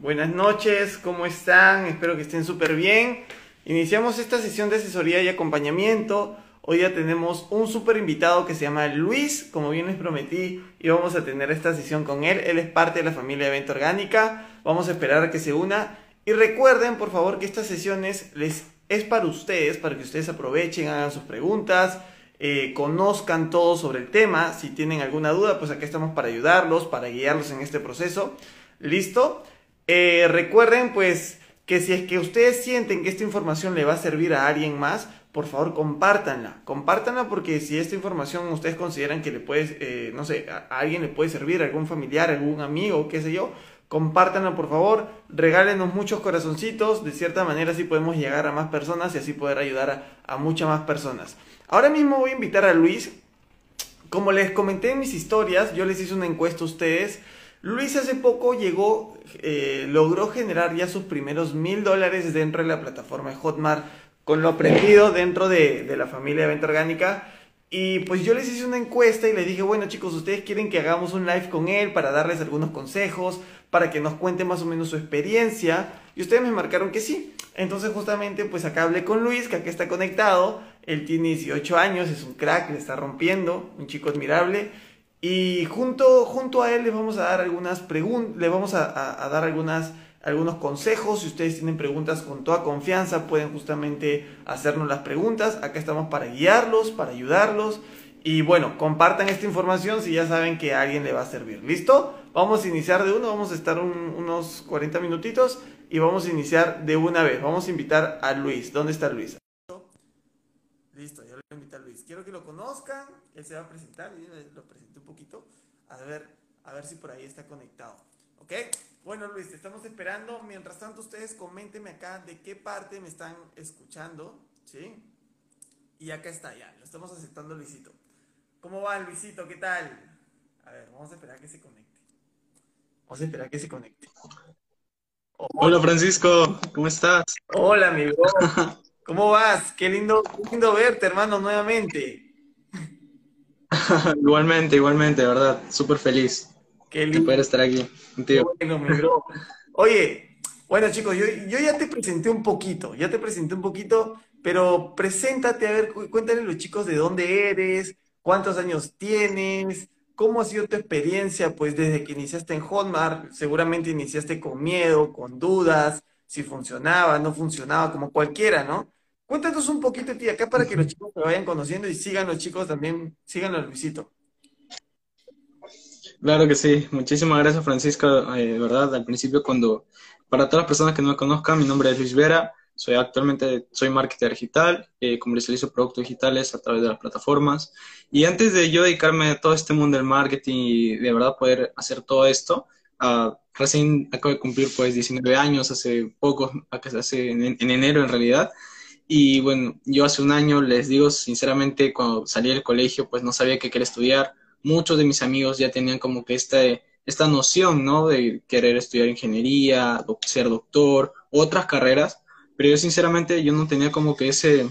buenas noches, ¿cómo están? Espero que estén súper bien. Iniciamos esta sesión de asesoría y acompañamiento. Hoy ya tenemos un súper invitado que se llama Luis, como bien les prometí, y vamos a tener esta sesión con él. Él es parte de la familia Evento Orgánica. Vamos a esperar a que se una. Y recuerden, por favor, que estas sesiones les es para ustedes, para que ustedes aprovechen, hagan sus preguntas, eh, conozcan todo sobre el tema. Si tienen alguna duda, pues aquí estamos para ayudarlos, para guiarlos en este proceso. ¿Listo? Eh, recuerden, pues, que si es que ustedes sienten que esta información le va a servir a alguien más, por favor compártanla. Compártanla porque si esta información ustedes consideran que le puede, eh, no sé, a, alguien le puede servir, algún familiar, algún amigo, qué sé yo, compártanla por favor, regálenos muchos corazoncitos, de cierta manera así podemos llegar a más personas y así poder ayudar a, a muchas más personas. Ahora mismo voy a invitar a Luis. Como les comenté en mis historias, yo les hice una encuesta a ustedes. Luis hace poco llegó, eh, logró generar ya sus primeros mil dólares dentro de la plataforma Hotmart con lo aprendido dentro de, de la familia de venta orgánica. Y pues yo les hice una encuesta y les dije, bueno chicos, ustedes quieren que hagamos un live con él para darles algunos consejos, para que nos cuente más o menos su experiencia. Y ustedes me marcaron que sí. Entonces justamente pues acá hablé con Luis, que está conectado. Él tiene 18 años, es un crack, le está rompiendo, un chico admirable. Y junto, junto a él les vamos a dar algunas preguntas, le vamos a, dar algunas algunos consejos. Si ustedes tienen preguntas con toda confianza, pueden justamente hacernos las preguntas. Acá estamos para guiarlos, para ayudarlos. Y bueno, compartan esta información si ya saben que a alguien le va a servir. ¿Listo? Vamos a iniciar de uno, vamos a estar un, unos 40 minutitos y vamos a iniciar de una vez. Vamos a invitar a Luis. ¿Dónde está Luis? Listo, ya lo invito a Luis. Quiero que lo conozcan. Él se va a presentar. Yo lo presenté un poquito. A ver, a ver si por ahí está conectado. ¿Ok? Bueno, Luis, te estamos esperando. Mientras tanto, ustedes coméntenme acá de qué parte me están escuchando, ¿sí? Y acá está, ya, lo estamos aceptando, Luisito. ¿Cómo va, Luisito? ¿Qué tal? A ver, vamos a esperar que se conecte. Vamos a esperar que se conecte. Oh, Hola, Francisco, ¿cómo estás? Hola, amigo. ¿Cómo vas? Qué lindo, qué lindo verte, hermano, nuevamente. igualmente, igualmente, de verdad, súper feliz. Qué lindo. De poder estar aquí contigo. Bueno, mi bro. Oye, bueno chicos, yo, yo, ya te presenté un poquito, ya te presenté un poquito, pero preséntate, a ver, cuéntale a los chicos de dónde eres, cuántos años tienes, cómo ha sido tu experiencia, pues desde que iniciaste en Hotmart, seguramente iniciaste con miedo, con dudas, si funcionaba, no funcionaba, como cualquiera, ¿no? Cuéntanos un poquito de ti acá para que los chicos te vayan conociendo y sigan los chicos también, sigan a Luisito. Claro que sí, muchísimas gracias Francisco, eh, verdad, al principio cuando, para todas las personas que no me conozcan, mi nombre es Luis Vera, soy actualmente, soy marketer digital, eh, comercializo productos digitales a través de las plataformas, y antes de yo dedicarme a todo este mundo del marketing y de verdad poder hacer todo esto, uh, recién acabo de cumplir pues 19 años, hace poco, hace en, en enero en realidad, y bueno, yo hace un año, les digo sinceramente, cuando salí del colegio, pues no sabía qué quería estudiar, muchos de mis amigos ya tenían como que este, esta noción, ¿no? De querer estudiar ingeniería, ser doctor, otras carreras, pero yo sinceramente yo no tenía como que ese,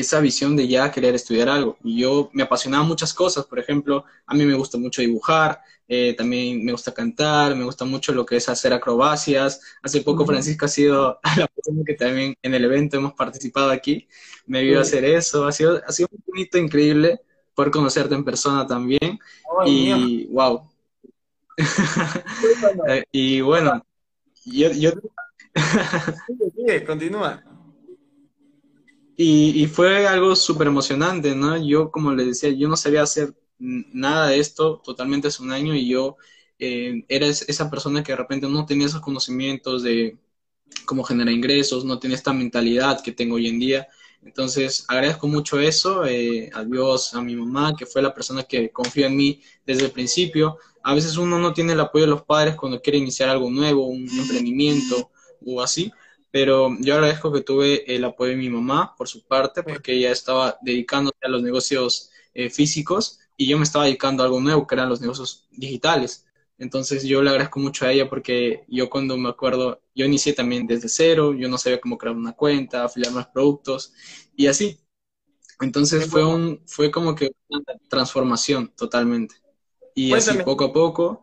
esa visión de ya querer estudiar algo. Y yo me apasionaba muchas cosas, por ejemplo, a mí me gusta mucho dibujar, eh, también me gusta cantar, me gusta mucho lo que es hacer acrobacias. Hace poco Francisco ha sido la persona que también en el evento hemos participado aquí, me vio hacer eso, ha sido, ha sido un bonito, increíble poder conocerte en persona también. Oh, y wow. y bueno, yo... yo... sigue, sigue, continúa. Y, fue algo súper emocionante, ¿no? Yo, como les decía, yo no sabía hacer nada de esto totalmente hace un año y yo eh, era esa persona que de repente no tenía esos conocimientos de cómo generar ingresos, no tenía esta mentalidad que tengo hoy en día. Entonces, agradezco mucho eso, eh, a Dios, a mi mamá, que fue la persona que confió en mí desde el principio. A veces uno no tiene el apoyo de los padres cuando quiere iniciar algo nuevo, un emprendimiento o así, pero yo agradezco que tuve el apoyo de mi mamá por su parte, porque ella estaba dedicándose a los negocios eh, físicos y yo me estaba dedicando a algo nuevo, que eran los negocios digitales. Entonces yo le agradezco mucho a ella porque yo cuando me acuerdo, yo inicié también desde cero, yo no sabía cómo crear una cuenta, afiliar más productos y así. Entonces fue un, fue como que una transformación totalmente. Y así poco a poco.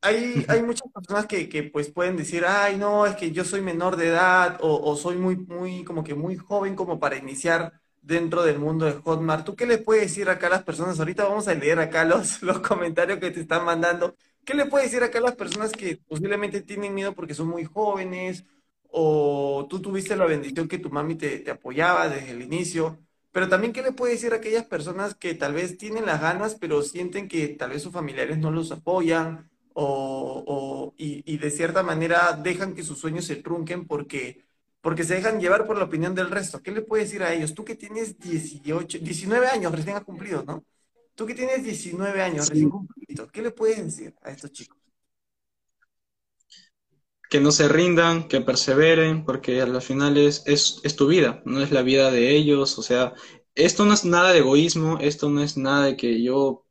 Hay, hay muchas personas que, que, pues pueden decir, ay no, es que yo soy menor de edad o, o soy muy, muy, como que muy joven como para iniciar dentro del mundo de Hotmart. ¿Tú qué le puedes decir acá a las personas? Ahorita vamos a leer acá los, los comentarios que te están mandando. ¿Qué le puedes decir acá a las personas que posiblemente tienen miedo porque son muy jóvenes o tú tuviste la bendición que tu mami te, te apoyaba desde el inicio? Pero también, ¿qué le puedes decir a aquellas personas que tal vez tienen las ganas, pero sienten que tal vez sus familiares no los apoyan o, o y, y, de cierta manera dejan que sus sueños se trunquen porque, porque se dejan llevar por la opinión del resto? ¿Qué le puedes decir a ellos? Tú que tienes 18, 19 años recién has cumplido, ¿no? Tú que tienes 19 años, recién ¿qué le puedes decir a estos chicos? Que no se rindan, que perseveren, porque al final es, es, tu vida, no es la vida de ellos. O sea, esto no es nada de egoísmo, esto no es nada de que yo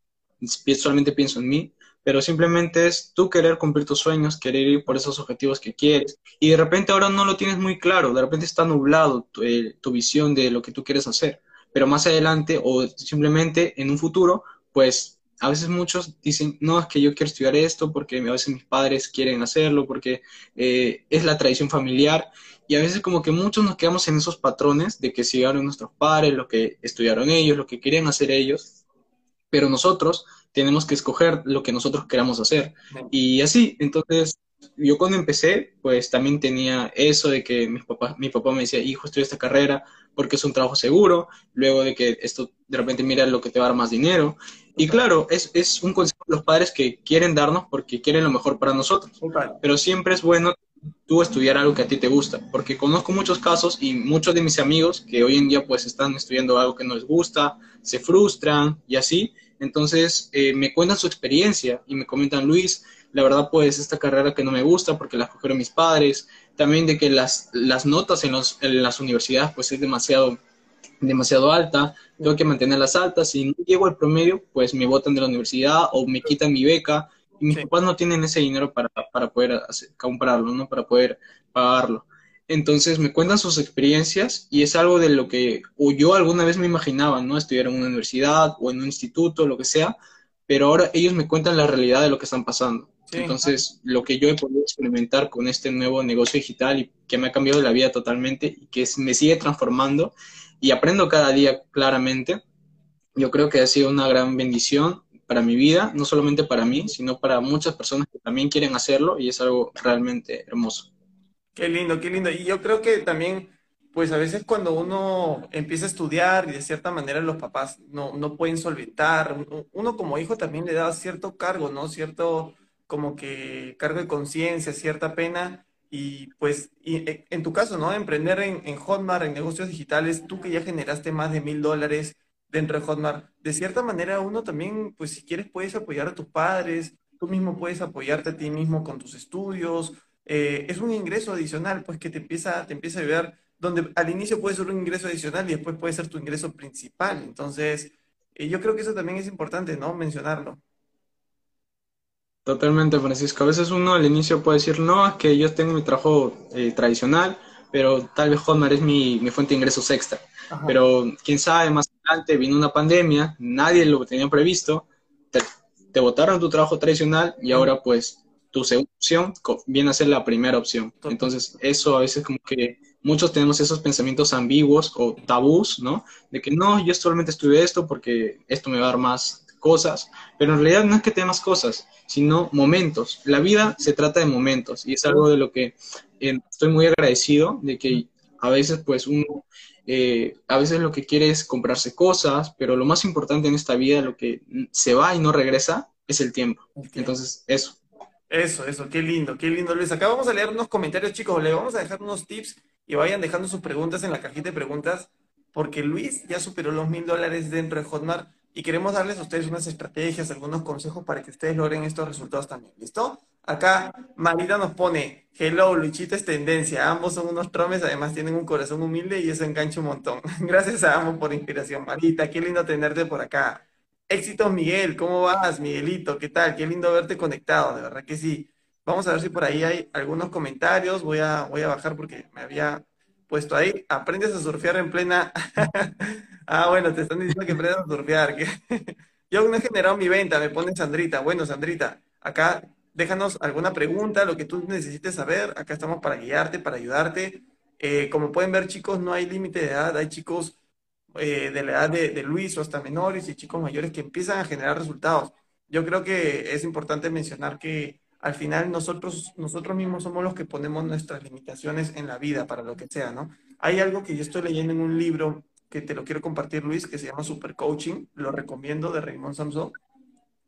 solamente pienso en mí, pero simplemente es tú querer cumplir tus sueños, querer ir por esos objetivos que quieres. Y de repente ahora no lo tienes muy claro, de repente está nublado tu, eh, tu visión de lo que tú quieres hacer pero más adelante o simplemente en un futuro, pues a veces muchos dicen, no, es que yo quiero estudiar esto porque a veces mis padres quieren hacerlo, porque eh, es la tradición familiar. Y a veces como que muchos nos quedamos en esos patrones de que siguieron nuestros padres, lo que estudiaron ellos, lo que querían hacer ellos, pero nosotros tenemos que escoger lo que nosotros queramos hacer. Y así, entonces yo cuando empecé, pues también tenía eso de que mi papá, mi papá me decía, hijo, estudia esta carrera porque es un trabajo seguro, luego de que esto de repente mira lo que te va a dar más dinero. Y claro, es, es un consejo de los padres que quieren darnos porque quieren lo mejor para nosotros. Pero siempre es bueno tú estudiar algo que a ti te gusta, porque conozco muchos casos y muchos de mis amigos que hoy en día pues están estudiando algo que no les gusta, se frustran y así. Entonces eh, me cuentan su experiencia y me comentan, Luis, la verdad pues esta carrera que no me gusta porque la escogieron mis padres, también de que las, las notas en, los, en las universidades pues es demasiado, demasiado alta, tengo que mantenerlas altas, si no llego al promedio pues me botan de la universidad o me quitan mi beca. Y mis papás no tienen ese dinero para, para poder comprarlo, ¿no? Para poder pagarlo. Entonces me cuentan sus experiencias y es algo de lo que o yo alguna vez me imaginaba, ¿no? Estudiar en una universidad o en un instituto, lo que sea, pero ahora ellos me cuentan la realidad de lo que están pasando. Entonces, lo que yo he podido experimentar con este nuevo negocio digital y que me ha cambiado la vida totalmente y que me sigue transformando y aprendo cada día claramente, yo creo que ha sido una gran bendición para mi vida, no solamente para mí, sino para muchas personas que también quieren hacerlo y es algo realmente hermoso. Qué lindo, qué lindo. Y yo creo que también, pues a veces cuando uno empieza a estudiar y de cierta manera los papás no, no pueden solventar, uno como hijo también le da cierto cargo, ¿no? Cierto como que cargo de conciencia, cierta pena. Y pues, e, en tu caso, ¿no? Emprender en, en, Hotmart, en negocios digitales, tú que ya generaste más de mil dólares dentro de Hotmart, de cierta manera uno también, pues si quieres, puedes apoyar a tus padres, tú mismo puedes apoyarte a ti mismo con tus estudios. Eh, es un ingreso adicional, pues que te empieza, te empieza a ayudar, donde al inicio puede ser un ingreso adicional y después puede ser tu ingreso principal. Entonces, eh, yo creo que eso también es importante, ¿no? Mencionarlo. Totalmente, Francisco. A veces uno al inicio puede decir, no, es que yo tengo mi trabajo eh, tradicional, pero tal vez Hotmart es mi, fuente de ingresos extra. Pero quién sabe, más adelante vino una pandemia, nadie lo tenía previsto, te, te botaron tu trabajo tradicional y ahora pues tu segunda opción viene a ser la primera opción. Entonces, eso a veces como que muchos tenemos esos pensamientos ambiguos o tabús, ¿no? De que no, yo solamente estudié esto porque esto me va a dar más cosas, pero en realidad no es que tengas cosas, sino momentos. La vida se trata de momentos y es algo de lo que eh, estoy muy agradecido de que A veces, pues, uno, eh, a veces lo que quiere es comprarse cosas, pero lo más importante en esta vida, lo que se va y no regresa, es el tiempo. Entonces, eso. Eso, eso, qué lindo, qué lindo, Luis. Acá vamos a leer unos comentarios, chicos. Le vamos a dejar unos tips y vayan dejando sus preguntas en la cajita de preguntas, porque Luis ya superó los mil dólares dentro de Hotmart y queremos darles a ustedes unas estrategias, algunos consejos para que ustedes logren estos resultados también. ¿Listo? Acá Marita nos pone, hello, Luchito es tendencia, ambos son unos tromes, además tienen un corazón humilde y eso engancha un montón. Gracias a ambos por inspiración, Marita, qué lindo tenerte por acá. Éxitos, Miguel, ¿cómo vas, Miguelito? ¿Qué tal? Qué lindo verte conectado, de verdad que sí. Vamos a ver si por ahí hay algunos comentarios, voy a, voy a bajar porque me había puesto ahí. Aprendes a surfear en plena... ah, bueno, te están diciendo que aprendas a surfear. Yo no he generado mi venta, me pone Sandrita. Bueno, Sandrita, acá déjanos alguna pregunta, lo que tú necesites saber. Acá estamos para guiarte, para ayudarte. Eh, como pueden ver, chicos, no hay límite de edad. Hay chicos eh, de la edad de, Luis o hasta menores y chicos mayores que empiezan a generar resultados. Yo creo que es importante mencionar que al final nosotros, nosotros mismos somos los que ponemos nuestras limitaciones en la vida para lo que sea, ¿no? Hay algo que yo estoy leyendo en un libro que te lo quiero compartir, Luis, que se llama Super Coaching, lo recomiendo, de Raymond Samson,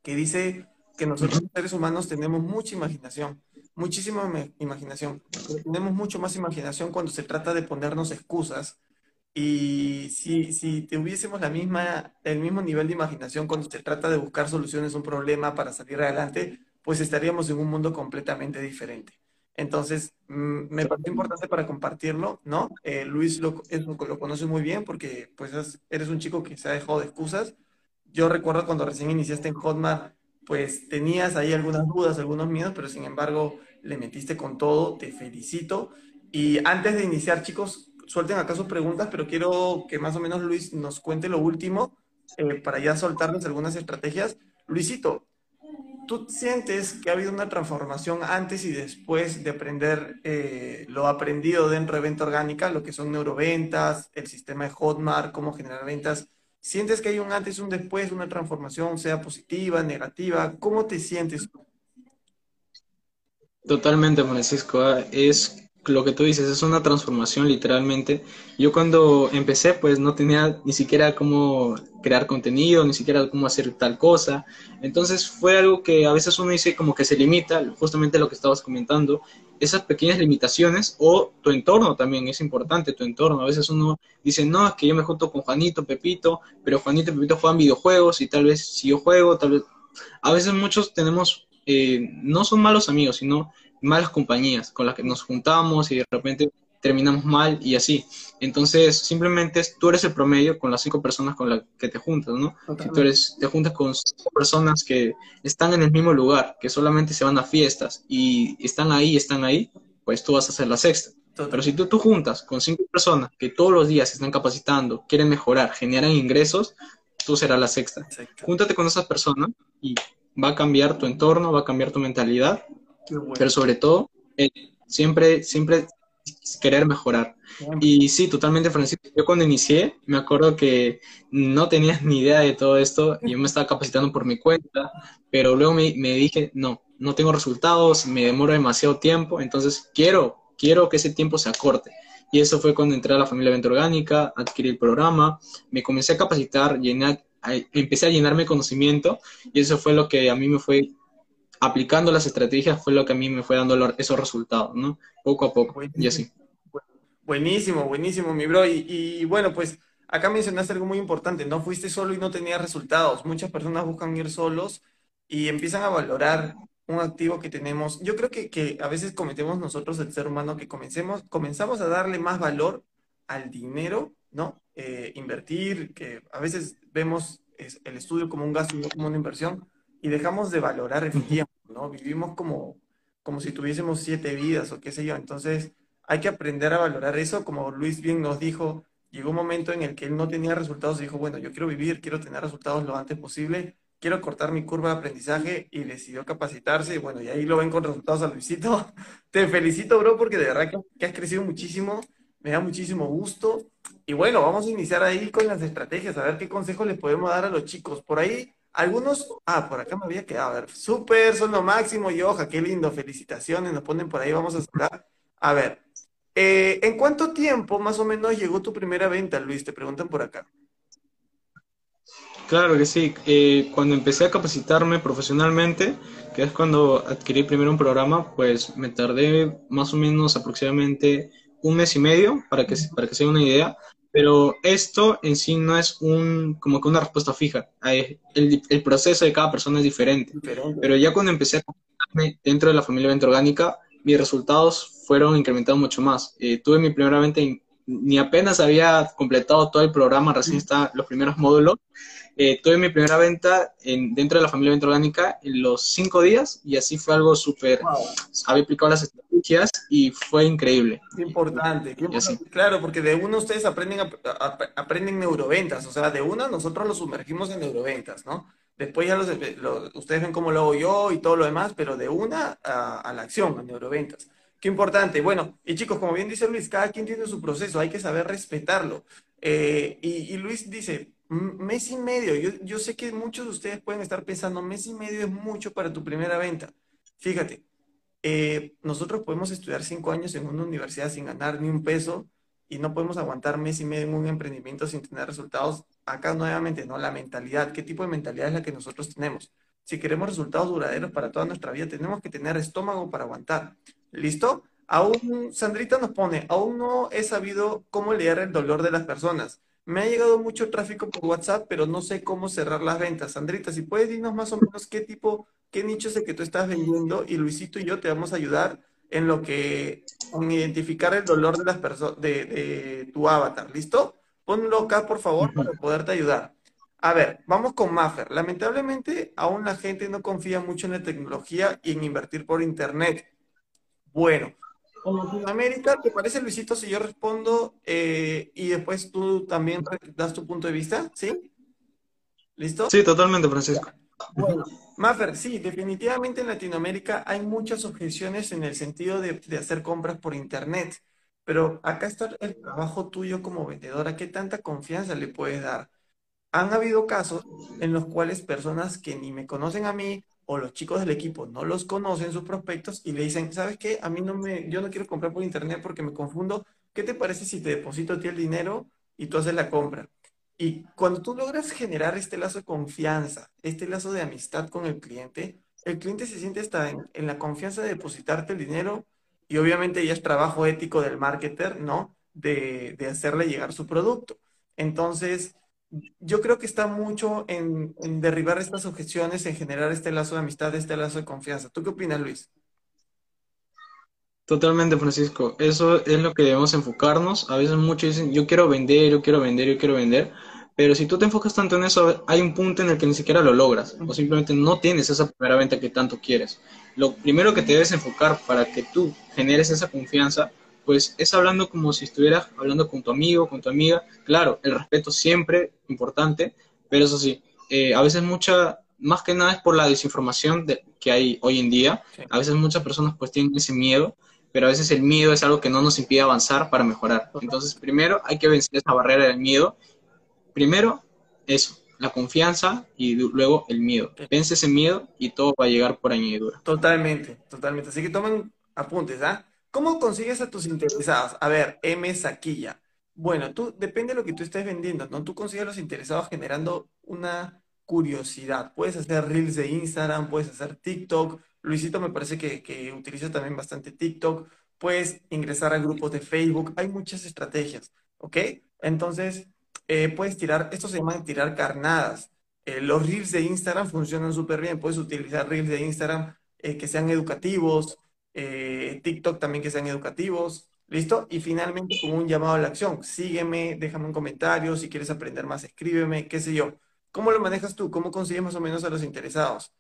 que dice que nosotros los seres humanos tenemos mucha imaginación, muchísima imaginación, tenemos mucho más imaginación cuando se trata de ponernos excusas. Y si, si tuviésemos la misma, el mismo nivel de imaginación cuando se trata de buscar soluciones a un problema para salir adelante, pues estaríamos en un mundo completamente diferente. Entonces, mm, me parece importante para compartirlo, ¿no? Eh, Luis lo, lo conoce muy bien porque pues eres un chico que se ha dejado de excusas. Yo recuerdo cuando recién iniciaste en Hotmart, pues tenías ahí algunas dudas, algunos miedos, pero sin embargo le metiste con todo, te felicito. Y antes de iniciar, chicos, suelten acá sus preguntas, pero quiero que más o menos Luis nos cuente lo último eh, para ya soltarles algunas estrategias. Luisito, ¿tú sientes que ha habido una transformación antes y después de aprender eh, lo aprendido dentro de venta orgánica, lo que son neuroventas, el sistema de Hotmart, cómo generar ventas? ¿Sientes que hay un antes y un después, una transformación, sea positiva, negativa? ¿Cómo te sientes? Totalmente, Francisco. Ah, es lo que tú dices, es una transformación literalmente. Yo cuando empecé, pues no tenía ni siquiera cómo crear contenido, ni siquiera cómo hacer tal cosa. Entonces fue algo que a veces uno dice como que se limita, justamente lo que estabas comentando, esas pequeñas limitaciones o tu entorno también es importante, tu entorno. A veces uno dice, no, es que yo me junto con Juanito, Pepito, pero Juanito y Pepito juegan videojuegos y tal vez si yo juego, tal vez... A veces muchos tenemos, eh, no son malos amigos, sino malas compañías con las que nos juntamos y de repente terminamos mal y así. Entonces, simplemente tú eres el promedio con las cinco personas con las que te juntas, ¿no? Si tú eres, te juntas con cinco personas que están en el mismo lugar, que solamente se van a fiestas y están ahí, están ahí, pues tú vas a ser la sexta. Pero si tú, tú juntas con cinco personas que todos los días se están capacitando, quieren mejorar, generan ingresos, tú serás la sexta. Júntate con esas personas y va a cambiar tu entorno, va a cambiar tu mentalidad pero sobre todo, eh, siempre, siempre querer mejorar. Y sí, totalmente, Francisco. Yo cuando inicié, me acuerdo que no tenías ni idea de todo esto. Yo me estaba capacitando por mi cuenta, pero luego me, me dije, no, no tengo resultados, me demoro demasiado tiempo, entonces quiero, quiero que ese tiempo se acorte. Y eso fue cuando entré a la familia Venta Orgánica, adquirí el programa, me comencé a capacitar, llené, empecé a llenarme conocimiento y eso fue lo que a mí me fue aplicando las estrategias fue lo que a mí me fue dando esos resultados, ¿no? Poco a poco, y así. Buenísimo, buenísimo, mi bro. Y, bueno, pues acá mencionaste algo muy importante, no fuiste solo y no tenías resultados. Muchas personas buscan ir solos y empiezan a valorar un activo que tenemos. Yo creo que, a veces cometemos nosotros, el ser humano, que comencemos, comenzamos a darle más valor al dinero, ¿no? Eh, invertir, que a veces vemos el estudio como un gasto no como una inversión y dejamos de valorar el tiempo, ¿no? Vivimos como, como si tuviésemos siete vidas o qué sé yo. Entonces, hay que aprender a valorar eso. Como Luis bien nos dijo, llegó un momento en el que él no tenía resultados y dijo, bueno, yo quiero vivir, quiero tener resultados lo antes posible, quiero cortar mi curva de aprendizaje y decidió capacitarse. Y bueno, y ahí lo ven con resultados a Luisito. Te felicito, bro, porque de verdad que, que has crecido muchísimo. Me da muchísimo gusto. Y bueno, vamos a iniciar ahí con las estrategias, a ver qué consejos les podemos dar a los chicos. Por ahí algunos, ah, por acá me había quedado, a ver, súper, son lo máximo y hoja, qué lindo, felicitaciones, nos ponen por ahí, vamos a sacar. A ver, Eh, ¿En cuánto tiempo más o menos llegó tu primera venta, Luis? Te preguntan por acá. Claro que sí. Eh, cuando empecé a capacitarme profesionalmente, que es cuando adquirí primero un programa, pues me tardé más o menos aproximadamente un mes y medio para que, para que se una idea. Pero esto en sí no es un, como que una respuesta fija. El, el proceso de cada persona es diferente. Pero ya cuando empecé a dentro de la familia Venta Orgánica, mis resultados fueron incrementados mucho más. Eh, tuve mi primera venta, ni apenas había completado todo el programa, recién estaban los primeros módulos, eh, tuve mi primera venta en, dentro de la familia Venta Orgánica en los cinco días y así fue algo súper, había aplicado las estrategias y fue increíble. Qué importante, qué claro, porque de uno ustedes aprenden, aprenden neuroventas, o sea, de una nosotros los sumergimos en neuroventas, ¿no? Después ya los, ustedes ven cómo lo hago yo y todo lo demás, pero de una a, a la acción, a neuroventas. Qué importante. Bueno, y chicos, como bien dice Luis, cada quien tiene su proceso, hay que saber respetarlo. Eh, y, y, Luis dice, mes y medio. Yo, yo sé que muchos de ustedes pueden estar pensando, mes y medio es mucho para tu primera venta. Fíjate, eh, nosotros podemos estudiar cinco años en una universidad sin ganar ni un peso y no podemos aguantar mes y medio en un emprendimiento sin tener resultados. Acá nuevamente, ¿no? La mentalidad, ¿qué tipo de mentalidad es la que nosotros tenemos? Si queremos resultados duraderos para toda nuestra vida, tenemos que tener estómago para aguantar. ¿Listo? Aún, Sandrita nos pone, aún no he sabido cómo leer el dolor de las personas. Me ha llegado mucho tráfico por WhatsApp, pero no sé cómo cerrar las ventas. Sandrita, si puedes dinos más o menos qué tipo, qué nicho es el que tú estás vendiendo y Luisito y yo te vamos a ayudar en lo que, en identificar el dolor de las personas, de, tu avatar. ¿Listo? Ponlo acá, por favor, para poderte ayudar. A ver, vamos con Maffer. Lamentablemente, aún la gente no confía mucho en la tecnología y en invertir por Internet. Bueno, en Latinoamérica, ¿te parece, Luisito, si yo respondo eh, y después tú también das tu punto de vista? ¿Sí? ¿Listo? Sí, totalmente, Francisco. Bueno, Maffer, sí, definitivamente en Latinoamérica hay muchas objeciones en el sentido de, de, hacer compras por Internet, pero acá está el trabajo tuyo como vendedora, ¿qué tanta confianza le puedes dar? Han habido casos en los cuales personas que ni me conocen a mí o los chicos del equipo no los conocen sus prospectos y le dicen, ¿sabes qué? A mí no me, yo no quiero comprar por internet porque me confundo. ¿Qué te parece si te deposito a ti el dinero y tú haces la compra? Y cuando tú logras generar este lazo de confianza, este lazo de amistad con el cliente, el cliente se siente hasta en, en la confianza de depositarte el dinero y obviamente ya es trabajo ético del marketer, ¿no? De, de hacerle llegar su producto. Entonces, yo creo que está mucho en, derribar estas objeciones, en generar este lazo de amistad, este lazo de confianza. ¿Tú qué opinas, Luis? Totalmente, Francisco. Eso es lo que debemos enfocarnos. A veces muchos dicen, yo quiero vender, yo quiero vender, yo quiero vender. Pero si tú te enfocas tanto en eso, hay un punto en el que ni siquiera lo logras. O simplemente no tienes esa primera venta que tanto quieres. Lo primero que te debes enfocar para que tú generes esa confianza pues es hablando como si estuvieras hablando con tu amigo, con tu amiga. Claro, el respeto siempre importante, pero eso sí, eh, a veces mucha, más que nada es por la desinformación que hay hoy en día. A veces muchas personas pues tienen ese miedo, pero a veces el miedo es algo que no nos impide avanzar para mejorar. Entonces, primero hay que vencer esa barrera del miedo. Primero, eso, la confianza y luego el miedo. Vence ese miedo y todo va a llegar por añadidura. Totalmente, totalmente. Así que tomen apuntes, ¿ah? ¿Cómo consigues a tus interesados? A ver, M Saquilla. Bueno, tú, depende de lo que tú estés vendiendo, ¿no? Tú consigues a los interesados generando una curiosidad. Puedes hacer reels de Instagram, puedes hacer TikTok. Luisito me parece que, que utiliza también bastante TikTok. Puedes ingresar a grupos de Facebook. Hay muchas estrategias, ¿ok? Entonces, eh, puedes tirar, esto se llama tirar carnadas. Eh, los reels de Instagram funcionan súper bien. Puedes utilizar reels de Instagram eh, que sean educativos, eh, TikTok también que sean educativos. ¿Listo? Y finalmente con un llamado a la acción. Sígueme, déjame un comentario, si quieres aprender más, escríbeme, qué sé yo. ¿Cómo lo manejas tú? ¿Cómo consigues más o menos a los interesados?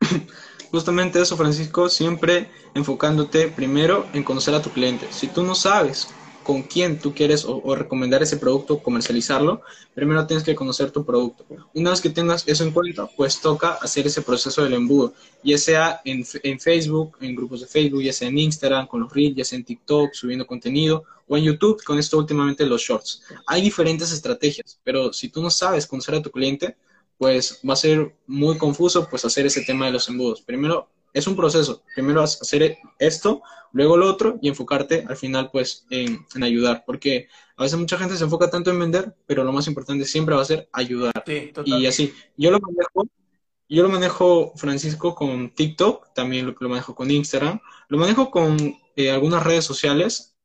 Justamente eso, Francisco, siempre enfocándote primero en conocer a tu cliente. Si tú no sabes con quién tú quieres o, recomendar ese producto, comercializarlo, primero tienes que conocer tu producto. Una vez que tengas eso en cuenta, pues toca hacer ese proceso del embudo, ya sea en, en Facebook, en grupos de Facebook, ya sea en Instagram, con los Reels, ya sea en TikTok, subiendo contenido, o en YouTube, con esto últimamente los Shorts. Hay diferentes estrategias, pero si tú no sabes conocer a tu cliente, pues va a ser muy confuso pues hacer ese tema de los embudos. Primero, es un proceso. Primero hacer esto, luego lo otro y enfocarte al final pues en, ayudar, porque a veces mucha gente se enfoca tanto en vender, pero lo más importante siempre va a ser ayudar. y así, yo lo manejo, yo lo manejo, Francisco, con TikTok, también lo, lo manejo con Instagram, lo manejo con eh, algunas redes sociales,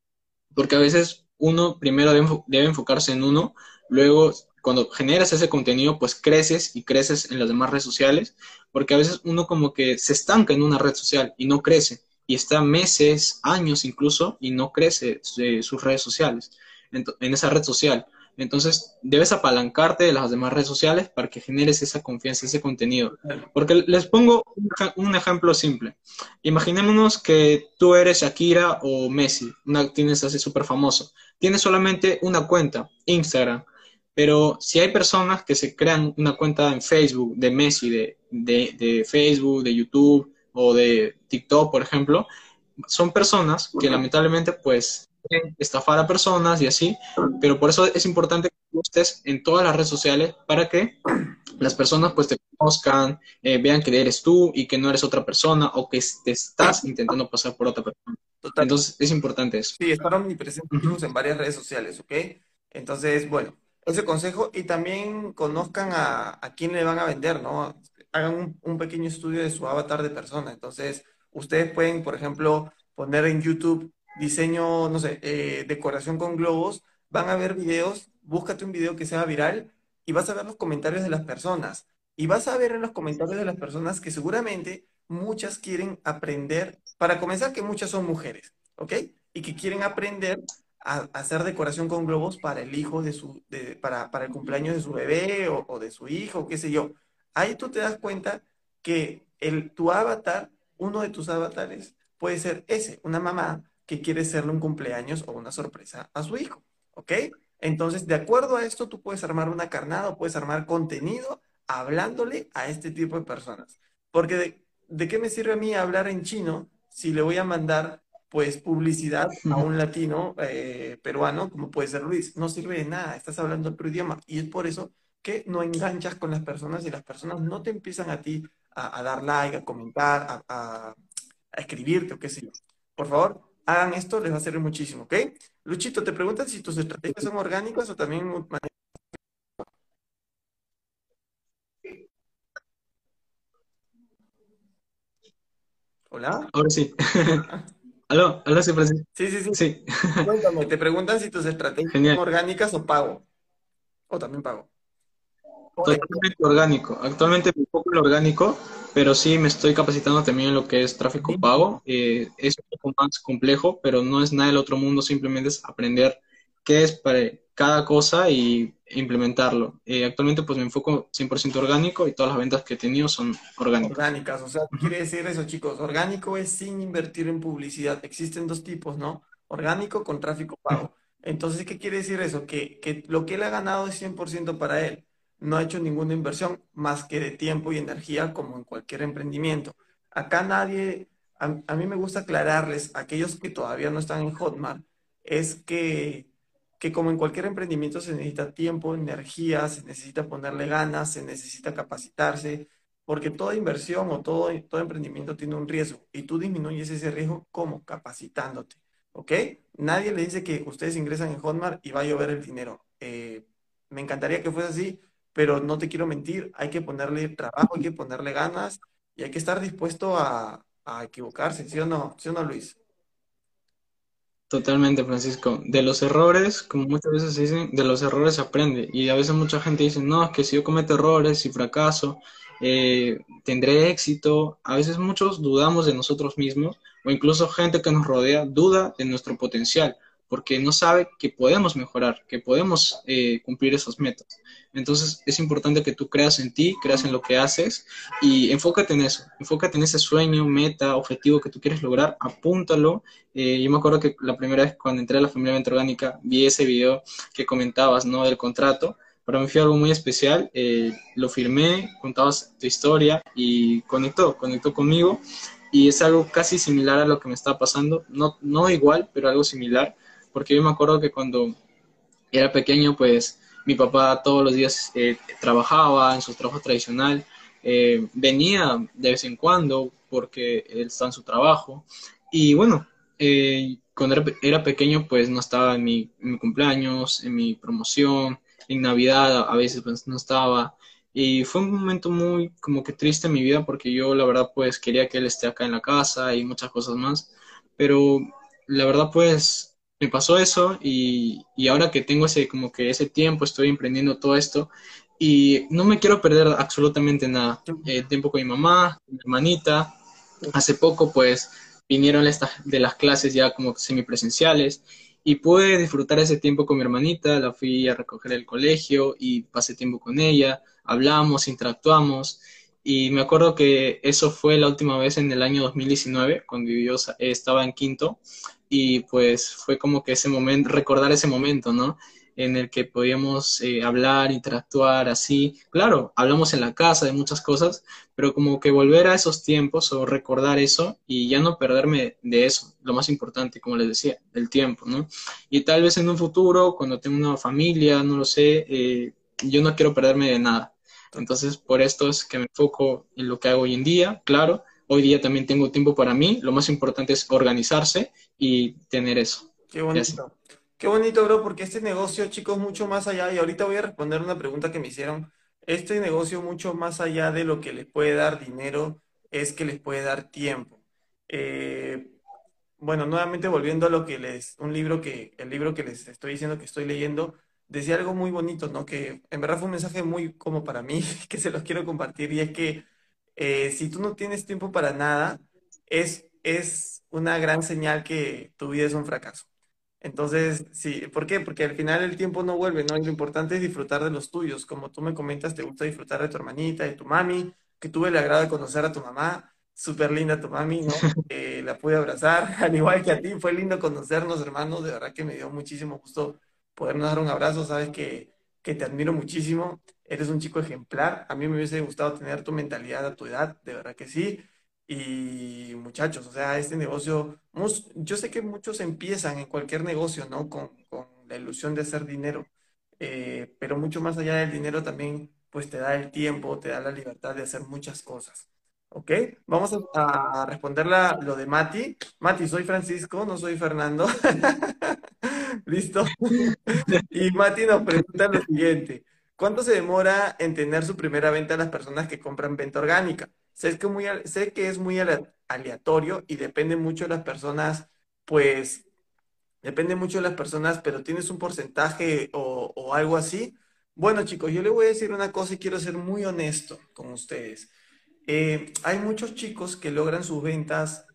porque a veces uno primero debe enfocarse en uno, luego cuando generas ese contenido, pues creces y creces en las demás redes sociales, porque a veces uno como que se estanca en una red social y no crece, y está meses, años incluso, y no crece eh, sus redes sociales, en, esa red social. Entonces, debes apalancarte de las demás redes sociales para que generes esa confianza, ese contenido. Porque les pongo un, ejemplo simple. Imaginémonos que tú eres Shakira o Messi, una, tienes así súper famoso. Tienes solamente una cuenta, Instagram pero si hay personas que se crean una cuenta en Facebook de Messi, de, de, Facebook, de YouTube o de TikTok, por ejemplo, son personas que lamentablemente pues estafar a personas y así, pero por eso es importante que estés en todas las redes sociales para que las personas pues te conozcan, eh, vean que eres tú y que no eres otra persona o que te estás intentando pasar por otra persona. Entonces es importante eso. Sí, estar omnipresentes en varias redes sociales, ¿ok? Entonces, bueno, ese consejo y también conozcan a, a quién le van a vender, ¿no? Hagan un, pequeño estudio de su avatar de persona. Entonces, ustedes pueden, por ejemplo, poner en YouTube diseño, no sé, eh, decoración con globos, van a ver videos, búscate un video que sea viral y vas a ver los comentarios de las personas. Y vas a ver en los comentarios de las personas que seguramente muchas quieren aprender, para comenzar que muchas son mujeres, ¿ok? Y que quieren aprender a, hacer decoración con globos para el hijo de su, para, para, el cumpleaños de su bebé o, de su hijo, qué sé yo. Ahí tú te das cuenta que el, tu avatar, uno de tus avatares, puede ser ese, una mamá que quiere hacerle un cumpleaños o una sorpresa a su hijo, ¿ok? Entonces, de acuerdo a esto, tú puedes armar una carnada o puedes armar contenido hablándole a este tipo de personas. Porque de, ¿de qué me sirve a mí hablar en chino si le voy a mandar pues publicidad a un latino eh, peruano como puede ser Luis. No sirve de nada, estás hablando otro idioma y es por eso que no enganchas con las personas y las personas no te empiezan a ti a, dar like, a comentar, a, escribirte o qué sé yo. Por favor, hagan esto, les va a servir muchísimo, ¿ok? Luchito, te preguntan si tus estrategias son orgánicas o también... Hola. Ahora sí. Aló, aló, sí, Francisco. Sí, sí, sí. sí. Cuéntame, te preguntan si tus estrategias son orgánicas o pago. O también pago. Totalmente orgánico. Actualmente me enfoco en lo orgánico, pero sí me estoy capacitando también en lo que es tráfico pago. Eh, es un poco más complejo, pero no es nada del otro mundo, simplemente es aprender qué es para cada cosa y implementarlo. Eh, actualmente pues me enfoco 100% orgánico y todas las ventas que he tenido son orgánicas. Orgánicas, o sea, quiere decir eso chicos, orgánico es sin invertir en publicidad. Existen dos tipos, ¿no? Orgánico con tráfico pago. Entonces, ¿qué quiere decir eso? Que, que lo que él ha ganado es 100% para él. No ha hecho ninguna inversión más que de tiempo y energía como en cualquier emprendimiento. Acá nadie, a, a mí me gusta aclararles, a aquellos que todavía no están en Hotmart, es que que como en cualquier emprendimiento se necesita tiempo, energía, se necesita ponerle ganas, se necesita capacitarse, porque toda inversión o todo, emprendimiento tiene un riesgo y tú disminuyes ese riesgo como capacitándote, ¿ok? Nadie le dice que ustedes ingresan en Hotmart y va a llover el dinero. Eh, me encantaría que fuese así, pero no te quiero mentir, hay que ponerle trabajo, hay que ponerle ganas y hay que estar dispuesto a, a equivocarse, ¿sí o no? ¿Sí o no, Luis? Totalmente, Francisco. De los errores, como muchas veces se dicen, de los errores se aprende. Y a veces mucha gente dice, no, es que si yo cometo errores, y fracaso, eh, tendré éxito. A veces muchos dudamos de nosotros mismos, o incluso gente que nos rodea duda de nuestro potencial, porque no sabe que podemos mejorar, que podemos eh, cumplir esos metas. Entonces es importante que tú creas en ti, creas en lo que haces y enfócate en eso, enfócate en ese sueño, meta, objetivo que tú quieres lograr, apúntalo. Eh, yo me acuerdo que la primera vez cuando entré a la familia Venta Orgánica vi ese video que comentabas, ¿no? Del contrato. Para mí fue algo muy especial, eh, lo firmé, contabas tu historia y conectó, conectó conmigo y es algo casi similar a lo que me está pasando, no, no igual, pero algo similar, porque yo me acuerdo que cuando era pequeño, pues mi papá todos los días eh, trabajaba en su trabajo tradicional eh, venía de vez en cuando porque él está en su trabajo. Y bueno, eh, cuando era pequeño pues no estaba en mi, cumpleaños, en mi promoción, en Navidad a veces pues no estaba. Y fue un momento muy como que triste en mi vida porque yo la verdad pues quería que él esté acá en la casa y muchas cosas más. Pero la verdad pues me pasó eso y, y ahora que tengo ese como que ese tiempo estoy emprendiendo todo esto y no me quiero perder absolutamente nada. Eh, tiempo con mi mamá, mi hermanita. Hace poco pues vinieron estas de las clases ya como semipresenciales y pude disfrutar ese tiempo con mi hermanita, la fui a recoger el colegio y pasé tiempo con ella, hablamos, interactuamos y me acuerdo que eso fue la última vez en el año 2019 cuando yo estaba en quinto y pues fue como que ese momento, recordar ese momento, ¿no? en el que podíamos eh, hablar, interactuar, así. Claro, hablamos en la casa de muchas cosas, pero como que volver a esos tiempos o recordar eso y ya no perderme de eso, lo más importante, como les decía, el tiempo, ¿no? Y tal vez en un futuro, cuando tenga una familia, no lo sé, eh, yo no quiero perderme de nada. Entonces, por esto es que me enfoco en lo que hago hoy en día, claro. Hoy día también tengo tiempo para mí, lo más importante es organizarse y tener eso. Qué bonito. Qué bonito, bro, porque este negocio, chicos, mucho más allá, y ahorita voy a responder una pregunta que me hicieron, este negocio mucho más allá de lo que les puede dar dinero, es que les puede dar tiempo. Eh, bueno, nuevamente volviendo a lo que les, un libro que, el libro que les estoy diciendo que estoy leyendo, decía algo muy bonito, ¿no? Que en verdad fue un mensaje muy como para mí, que se los quiero compartir, y es que eh, si tú no tienes tiempo para nada, es, es una gran señal que tu vida es un fracaso. Entonces, sí, ¿por qué? Porque al final el tiempo no vuelve, ¿no? Y lo importante es disfrutar de los tuyos. Como tú me comentas, te gusta disfrutar de tu hermanita, de tu mami, que tuve el agrado de conocer a tu mamá, súper linda tu mami, ¿no? Eh, la pude abrazar, al igual que a ti, fue lindo conocernos, hermanos, de verdad que me dio muchísimo gusto podernos dar un abrazo, sabes que, que te admiro muchísimo, eres un chico ejemplar, a mí me hubiese gustado tener tu mentalidad a tu edad, de verdad que sí. Y muchachos, o sea, este negocio, yo sé que muchos empiezan en cualquier negocio, ¿no? Con, con la ilusión de hacer dinero, eh, pero mucho más allá del dinero también, pues te da el tiempo, te da la libertad de hacer muchas cosas. ¿Ok? Vamos a, a responder lo de Mati. Mati, soy Francisco, no soy Fernando. ¿Listo? y Mati nos pregunta lo siguiente. ¿Cuánto se demora en tener su primera venta a las personas que compran venta orgánica? Sé que, muy, sé que es muy aleatorio y depende mucho de las personas, pues depende mucho de las personas, pero tienes un porcentaje o, algo así. Bueno, chicos, yo le voy a decir una cosa y quiero ser muy honesto con ustedes. Eh, hay muchos chicos que logran sus ventas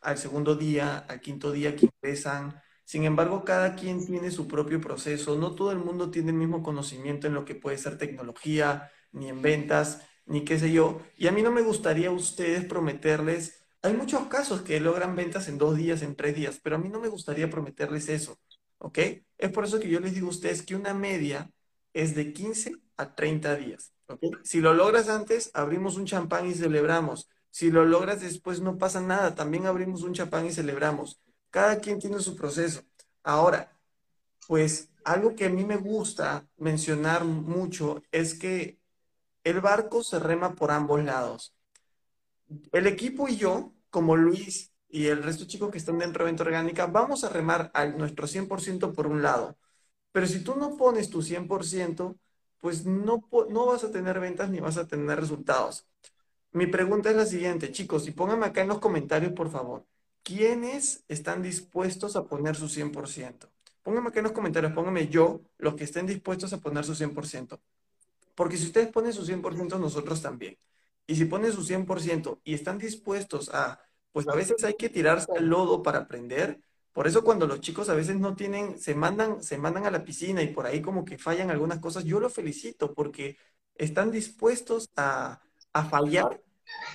al segundo día, al quinto día que ingresan. Sin embargo, cada quien tiene su propio proceso. No todo el mundo tiene el mismo conocimiento en lo que puede ser tecnología ni en ventas ni qué sé yo. Y a mí no me gustaría a ustedes prometerles, hay muchos casos que logran ventas en dos días, en tres días, pero a mí no me gustaría prometerles eso, ¿ok? Es por eso que yo les digo a ustedes que una media es de 15 a 30 días, ¿ok? Si lo logras antes, abrimos un champán y celebramos. Si lo logras después, no pasa nada, también abrimos un champán y celebramos. Cada quien tiene su proceso. Ahora, pues algo que a mí me gusta mencionar mucho es que el barco se rema por ambos lados. El equipo y yo, como Luis y el resto de chicos que están dentro de Venta Orgánica, vamos a remar a nuestro 100% por un lado. Pero si tú no pones tu 100%, pues no, no vas a tener ventas ni vas a tener resultados. Mi pregunta es la siguiente, chicos, y pónganme acá en los comentarios, por favor. ¿Quiénes están dispuestos a poner su 100%? Pónganme acá en los comentarios, pónganme yo, los que estén dispuestos a poner su 100%. Porque si ustedes ponen su 100%, nosotros también. Y si ponen su 100% y están dispuestos a, pues a veces hay que tirarse al lodo para aprender. Por eso cuando los chicos a veces no tienen, se mandan, se mandan a la piscina y por ahí como que fallan algunas cosas, yo los felicito porque están dispuestos a, a fallar,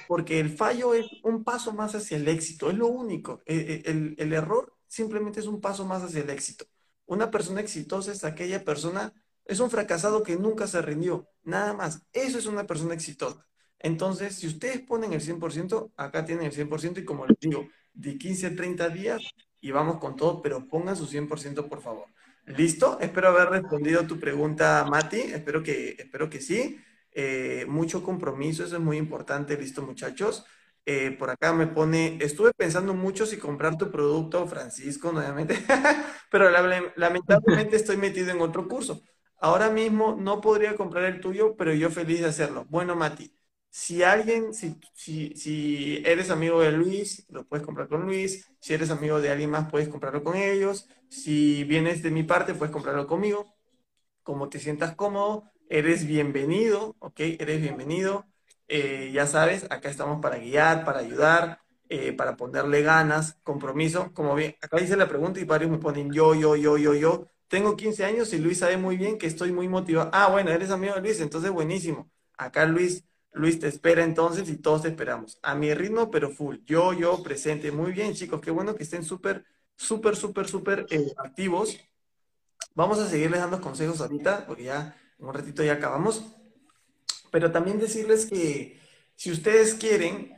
porque el fallo es un paso más hacia el éxito, es lo único. El, e, el, el error simplemente es un paso más hacia el éxito. Una persona exitosa es aquella persona es un fracasado que nunca se rindió. Nada más. Eso es una persona exitosa. Entonces, si ustedes ponen el 100%, acá tienen el 100% y como les digo, de 15 a 30 días y vamos con todo, pero pongan su 100% por favor. ¿Listo? Espero haber respondido tu pregunta, Mati. Espero que, espero que sí. Eh, mucho compromiso, eso es muy importante, listo muchachos. Eh, por acá me pone, estuve pensando mucho si comprar tu producto, Francisco, nuevamente, pero lamentablemente estoy metido en otro curso. Ahora mismo no podría comprar el tuyo, pero yo feliz de hacerlo. Bueno, Mati, si alguien, si, si, si eres amigo de Luis, lo puedes comprar con Luis. Si eres amigo de alguien más, puedes comprarlo con ellos. Si vienes de mi parte, puedes comprarlo conmigo. Como te sientas cómodo, eres bienvenido, ¿ok? Eres bienvenido. Eh, ya sabes, acá estamos para guiar, para ayudar, eh, para ponerle ganas, compromiso. Como bien, acá dice la pregunta y varios me ponen yo, yo, yo, yo, yo. Tengo 15 años y Luis sabe muy bien que estoy muy motivado. Ah, bueno, eres amigo de Luis, entonces buenísimo. Acá Luis, Luis te espera entonces y todos te esperamos. A mi ritmo, pero full. Yo, yo, presente. Muy bien, chicos, qué bueno que estén súper, súper, súper, súper eh, activos. Vamos a seguirles dando consejos ahorita, porque ya un ratito ya acabamos pero también decirles que si ustedes quieren,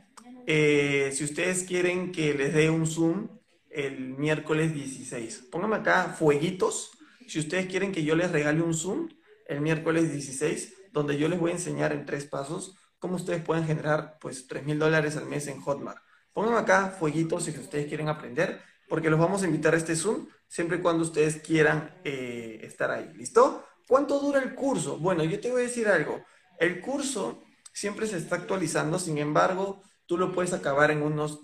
eh, si ustedes quieren que les dé un Zoom el miércoles 16, pónganme acá fueguitos. Si ustedes quieren que yo les regale un Zoom el miércoles 16, donde yo les voy a enseñar en tres pasos cómo ustedes pueden generar pues 3 mil dólares al mes en Hotmart. Pónganme acá fueguitos si ustedes quieren aprender, porque los vamos a invitar a este Zoom siempre y cuando ustedes quieran eh, estar ahí. ¿Listo? ¿Cuánto dura el curso? Bueno, yo te voy a decir algo. El curso siempre se está actualizando, sin embargo, tú lo puedes acabar en unos,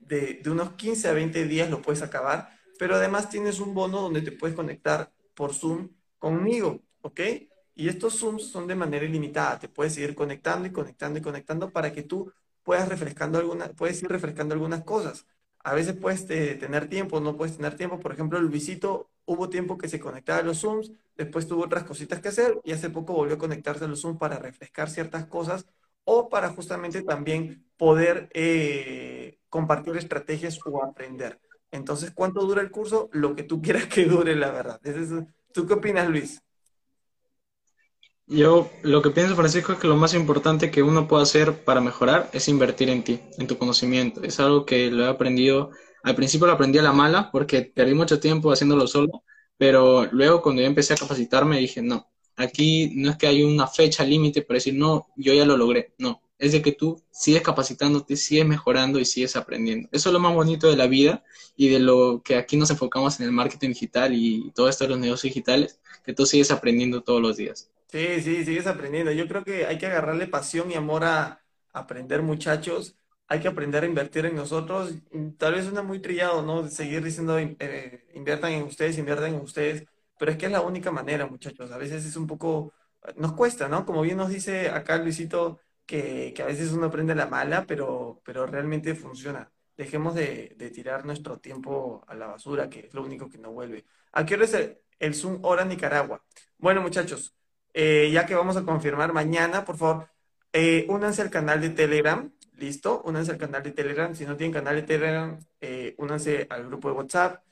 de, unos 15 a 20 días lo puedes acabar, pero además tienes un bono donde te puedes conectar por Zoom conmigo, ¿ok? Y estos Zooms son de manera ilimitada, te puedes ir conectando y conectando y conectando para que tú puedas refrescando algunas, puedes ir refrescando algunas cosas. A veces puedes eh, tener tiempo, no puedes tener tiempo. Por ejemplo, el visito hubo tiempo que se conectaba a los Zooms, después tuvo otras cositas que hacer y hace poco volvió a conectarse a los Zooms para refrescar ciertas cosas o para justamente también poder eh, compartir estrategias o aprender. Entonces, ¿cuánto dura el curso? Lo que tú quieras que dure, la verdad. ¿Tú qué opinas, Luis? Yo lo que pienso, Francisco, es que lo más importante que uno puede hacer para mejorar es invertir en ti, en tu conocimiento. Es algo que lo he aprendido al principio lo aprendí a la mala porque perdí mucho tiempo haciéndolo solo, pero luego cuando yo empecé a capacitarme dije, no, aquí no es que hay una fecha límite para decir, no, yo ya lo logré, no, es de que tú sigues capacitándote, sigues mejorando y sigues aprendiendo. Eso es lo más bonito de la vida y de lo que aquí nos enfocamos en el marketing digital y todo esto de los negocios digitales, que tú sigues aprendiendo todos los días. Sí, sí, sigues aprendiendo. Yo creo que hay que agarrarle pasión y amor a aprender, muchachos hay que aprender a invertir en nosotros. Tal vez suena muy trillado, ¿no? Seguir diciendo, eh, inviertan en ustedes, inviertan en ustedes, pero es que es la única manera, muchachos. A veces es un poco, nos cuesta, ¿no? Como bien nos dice acá Luisito, que, que a veces uno aprende la mala, pero, pero realmente funciona. Dejemos de, de, tirar nuestro tiempo a la basura, que es lo único que no vuelve. ¿A qué es el, Zoom Hora Nicaragua? Bueno, muchachos, eh, ya que vamos a confirmar mañana, por favor, eh, únanse al canal de Telegram listo, únanse al canal de Telegram. Si no tienen canal de Telegram, eh, únanse al grupo de WhatsApp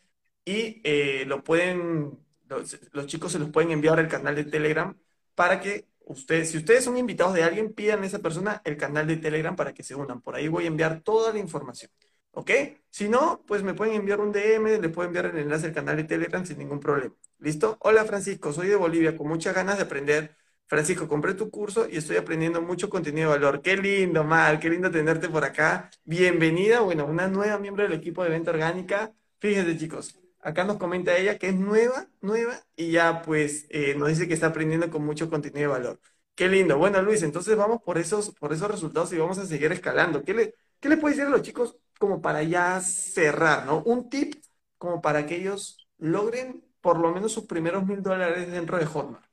y eh, lo pueden, los, chicos se los pueden enviar al canal de Telegram para que ustedes, si ustedes son invitados de alguien, pidan a esa persona el canal de Telegram para que se unan. Por ahí voy a enviar toda la información. ¿Ok? Si no, pues me pueden enviar un DM, le puedo enviar el enlace al canal de Telegram sin ningún problema. ¿Listo? Hola Francisco, soy de Bolivia con muchas ganas de aprender Francisco, compré tu curso y estoy aprendiendo mucho contenido de valor. Qué lindo, Mar, qué lindo tenerte por acá. Bienvenida, bueno, una nueva miembro del equipo de venta orgánica. Fíjense, chicos, acá nos comenta ella que es nueva, nueva, y ya pues eh, nos dice que está aprendiendo con mucho contenido de valor. Qué lindo. Bueno, Luis, entonces vamos por esos, por esos resultados y vamos a seguir escalando. ¿Qué le, qué le puede decir a los chicos como para ya cerrar, ¿no? Un tip como para que ellos logren por lo menos sus primeros mil dólares dentro de Hotmart.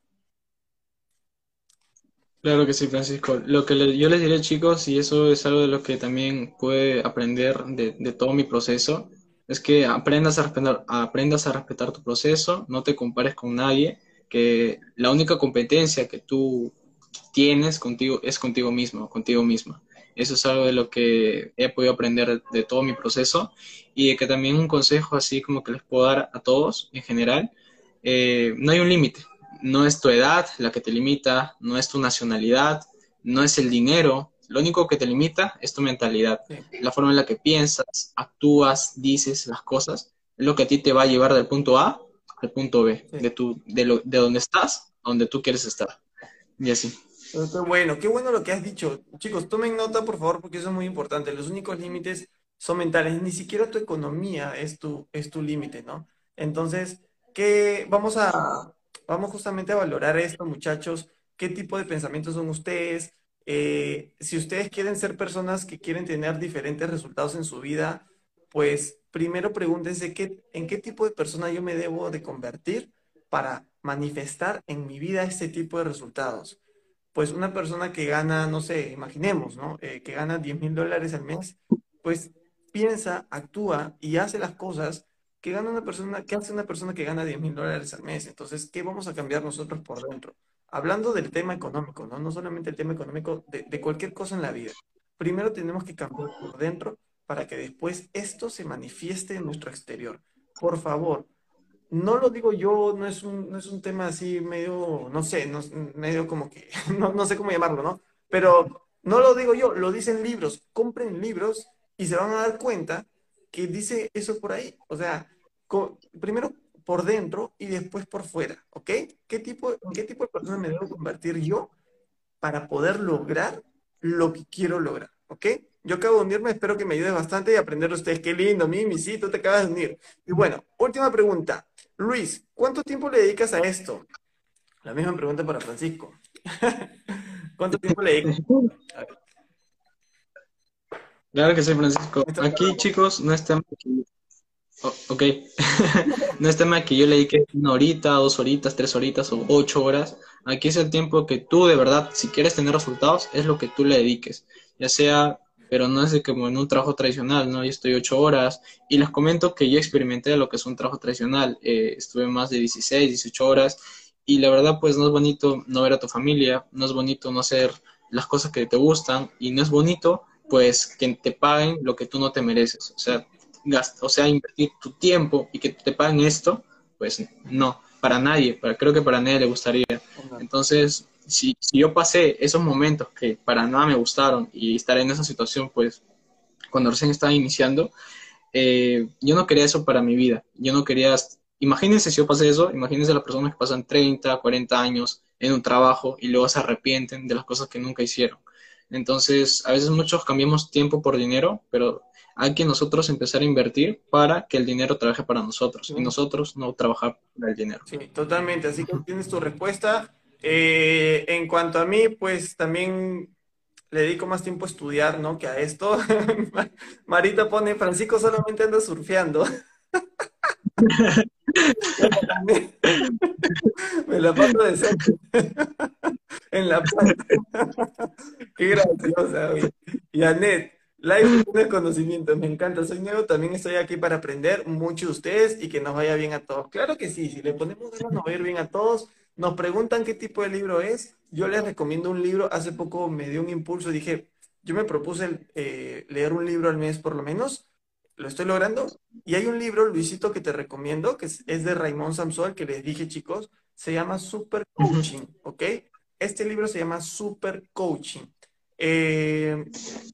Claro que sí, Francisco. Lo que yo les diré, chicos, y eso es algo de lo que también puede aprender de, todo mi proceso, es que aprendas a, respetar, aprendas a respetar tu proceso, no te compares con nadie, que la única competencia que tú tienes contigo es contigo mismo, contigo misma. Eso es algo de lo que he podido aprender de, todo mi proceso y que también un consejo así como que les puedo dar a todos en general, eh, no hay un límite. No es tu edad la que te limita, no es tu nacionalidad, no es el dinero, lo único que te limita es tu mentalidad, la forma en la que piensas, actúas, dices las cosas, es lo que a ti te va a llevar del punto A al punto B, de, tu, de, lo, de donde estás a donde tú quieres estar. Y así. Bueno, qué bueno lo que has dicho. Chicos, tomen nota, por favor, porque eso es muy importante. Los únicos límites son mentales. Ni siquiera tu economía es tu, es tu límite, ¿no? Entonces, ¿qué vamos a, vamos justamente a valorar esto, muchachos? ¿Qué tipo de pensamientos son ustedes? Eh, si ustedes quieren ser personas que quieren tener diferentes resultados en su vida, pues primero pregúntense qué, en qué tipo de persona yo me debo de convertir para manifestar en mi vida este tipo de resultados. Pues una persona que gana, no sé, imaginemos, ¿no? Eh, que gana 10 mil dólares al mes, pues piensa, actúa y hace las cosas que gana una persona, que hace una persona que gana 10 mil dólares al mes. Entonces, ¿qué vamos a cambiar nosotros por dentro? Hablando del tema económico, ¿no? No solamente el tema económico de, de cualquier cosa en la vida. Primero tenemos que cambiar por dentro para que después esto se manifieste en nuestro exterior. Por favor, no lo digo yo, no es un, no es un tema así medio, no sé, no, medio como que, no, no sé cómo llamarlo, ¿no? Pero no lo digo yo, lo dicen libros. Compren libros y se van a dar cuenta que dice eso por ahí. O sea, primero por dentro y después por fuera, ¿ok? ¿Qué tipo, ¿En qué tipo de persona me debo convertir yo para poder lograr lo que quiero lograr, ¿ok? Yo acabo de unirme, espero que me ayude bastante y aprender ustedes. Qué lindo, Mimi, sí, tú te acabas de unir. Y bueno, última pregunta. Luis, ¿cuánto tiempo le dedicas a esto? La misma pregunta para Francisco. ¿Cuánto tiempo le dedicas? Claro que sí, Francisco. Aquí, chicos, no es tema que... ok. no es tema que yo le dedique una horita, dos horitas, tres horitas o ocho horas. Aquí es el tiempo que tú, de verdad, si quieres tener resultados, es lo que tú le dediques. Ya sea, pero no es de como en un trabajo tradicional, ¿no? Yo estoy ocho horas y les comento que yo experimenté lo que es un trabajo tradicional. Eh, estuve más de 16, 18 horas y la verdad, pues no es bonito no ver a tu familia, no es bonito no hacer las cosas que te gustan y no es bonito pues que te paguen lo que tú no te mereces. O sea, o sea, invertir tu tiempo y que te paguen esto, pues no, para nadie, para, creo que para nadie le gustaría. Entonces, si, si yo pasé esos momentos que para nada me gustaron y estar en esa situación, pues cuando recién estaba iniciando, eh, yo no quería eso para mi vida. Yo no quería, imagínense si yo pasé eso, imagínense las personas que pasan 30, 40 años en un trabajo y luego se arrepienten de las cosas que nunca hicieron. Entonces, a veces muchos cambiamos tiempo por dinero, pero hay que nosotros empezar a invertir para que el dinero trabaje para nosotros y nosotros no trabajar para el dinero. Sí, totalmente. Así que tienes tu respuesta. Eh, en cuanto a mí, pues también le dedico más tiempo a estudiar, ¿no? Que a esto. Marita pone, Francisco solamente anda surfeando. Me la paso de ser en la planta. Qué graciosa, Y Anet, live de conocimiento, me encanta. Soy nuevo, también estoy aquí para aprender mucho de ustedes y que nos vaya bien a todos. Claro que sí, si le ponemos ganas nos va a ir bien a todos. Nos preguntan qué tipo de libro es. Yo les recomiendo un libro. Hace poco me dio un impulso. Dije, yo me propuse eh, leer un libro al mes por lo menos lo estoy logrando. Y hay un libro, Luisito, que te recomiendo, que es, de Raymond Samson, que les dije, chicos, se llama Super Coaching, ¿ok? Este libro se llama Super Coaching. Eh,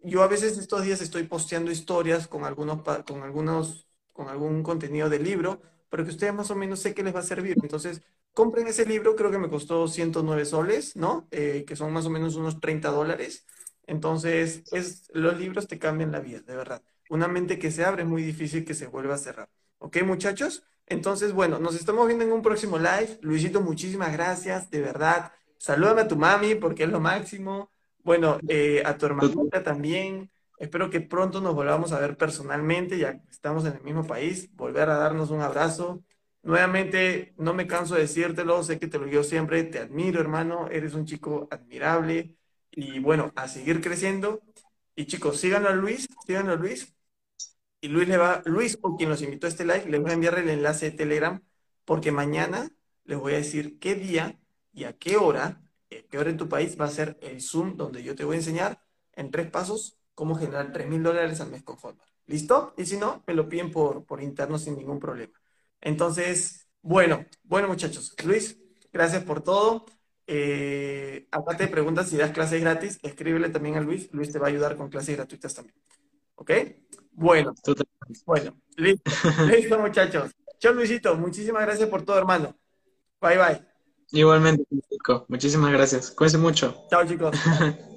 yo a veces estos días estoy posteando historias con algunos, con algunos, con algún contenido del libro, pero que ustedes más o menos sé que les va a servir. Entonces, compren ese libro, creo que me costó 109 soles, ¿no? Eh, que son más o menos unos 30 dólares. Entonces, es, los libros te cambian la vida, de verdad una mente que se abre es muy difícil que se vuelva a cerrar. ¿Ok, muchachos? Entonces, bueno, nos estamos viendo en un próximo live. Luisito, muchísimas gracias, de verdad. Salúdame a tu mami porque es lo máximo. Bueno, eh, a tu hermanita también. Espero que pronto nos volvamos a ver personalmente, ya estamos en el mismo país, volver a darnos un abrazo. Nuevamente, no me canso de decírtelo, sé que te lo digo siempre, te admiro, hermano, eres un chico admirable y bueno, a seguir creciendo. Y chicos, síganlo a Luis, síganlo a Luis, y Luis le va, Luis o quien los invitó a este live, les voy a enviar el enlace de Telegram, porque mañana les voy a decir qué día y a qué hora, a qué hora en tu país va a ser el Zoom, donde yo te voy a enseñar en tres pasos cómo generar 3 mil dólares al mes con Hotmart. ¿Listo? Y si no, me lo piden por, por interno sin ningún problema. Entonces, bueno, bueno muchachos, Luis, gracias por todo. Eh, aparte de preguntas, si das clases gratis, escríbele también a Luis. Luis te va a ayudar con clases gratuitas también. ¿Ok? Bueno, bueno, listo, listo muchachos. Chao Luisito, muchísimas gracias por todo, hermano. Bye bye. Igualmente, muchísimas gracias. Cuídense mucho. Chao, chicos.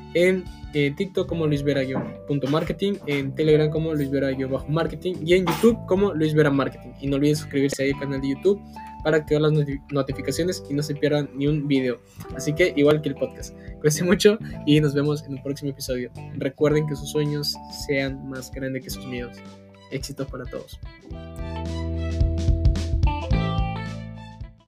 en eh, TikTok como luisvera-marketing, en Telegram como luisvera-marketing y en YouTube como luisvera marketing. Y no olviden suscribirse al canal de YouTube para activar las notificaciones y no se pierdan ni un video. Así que igual que el podcast. Cuídense mucho y nos vemos en un próximo episodio. Recuerden que sus sueños sean más grandes que sus miedos. Éxitos para todos.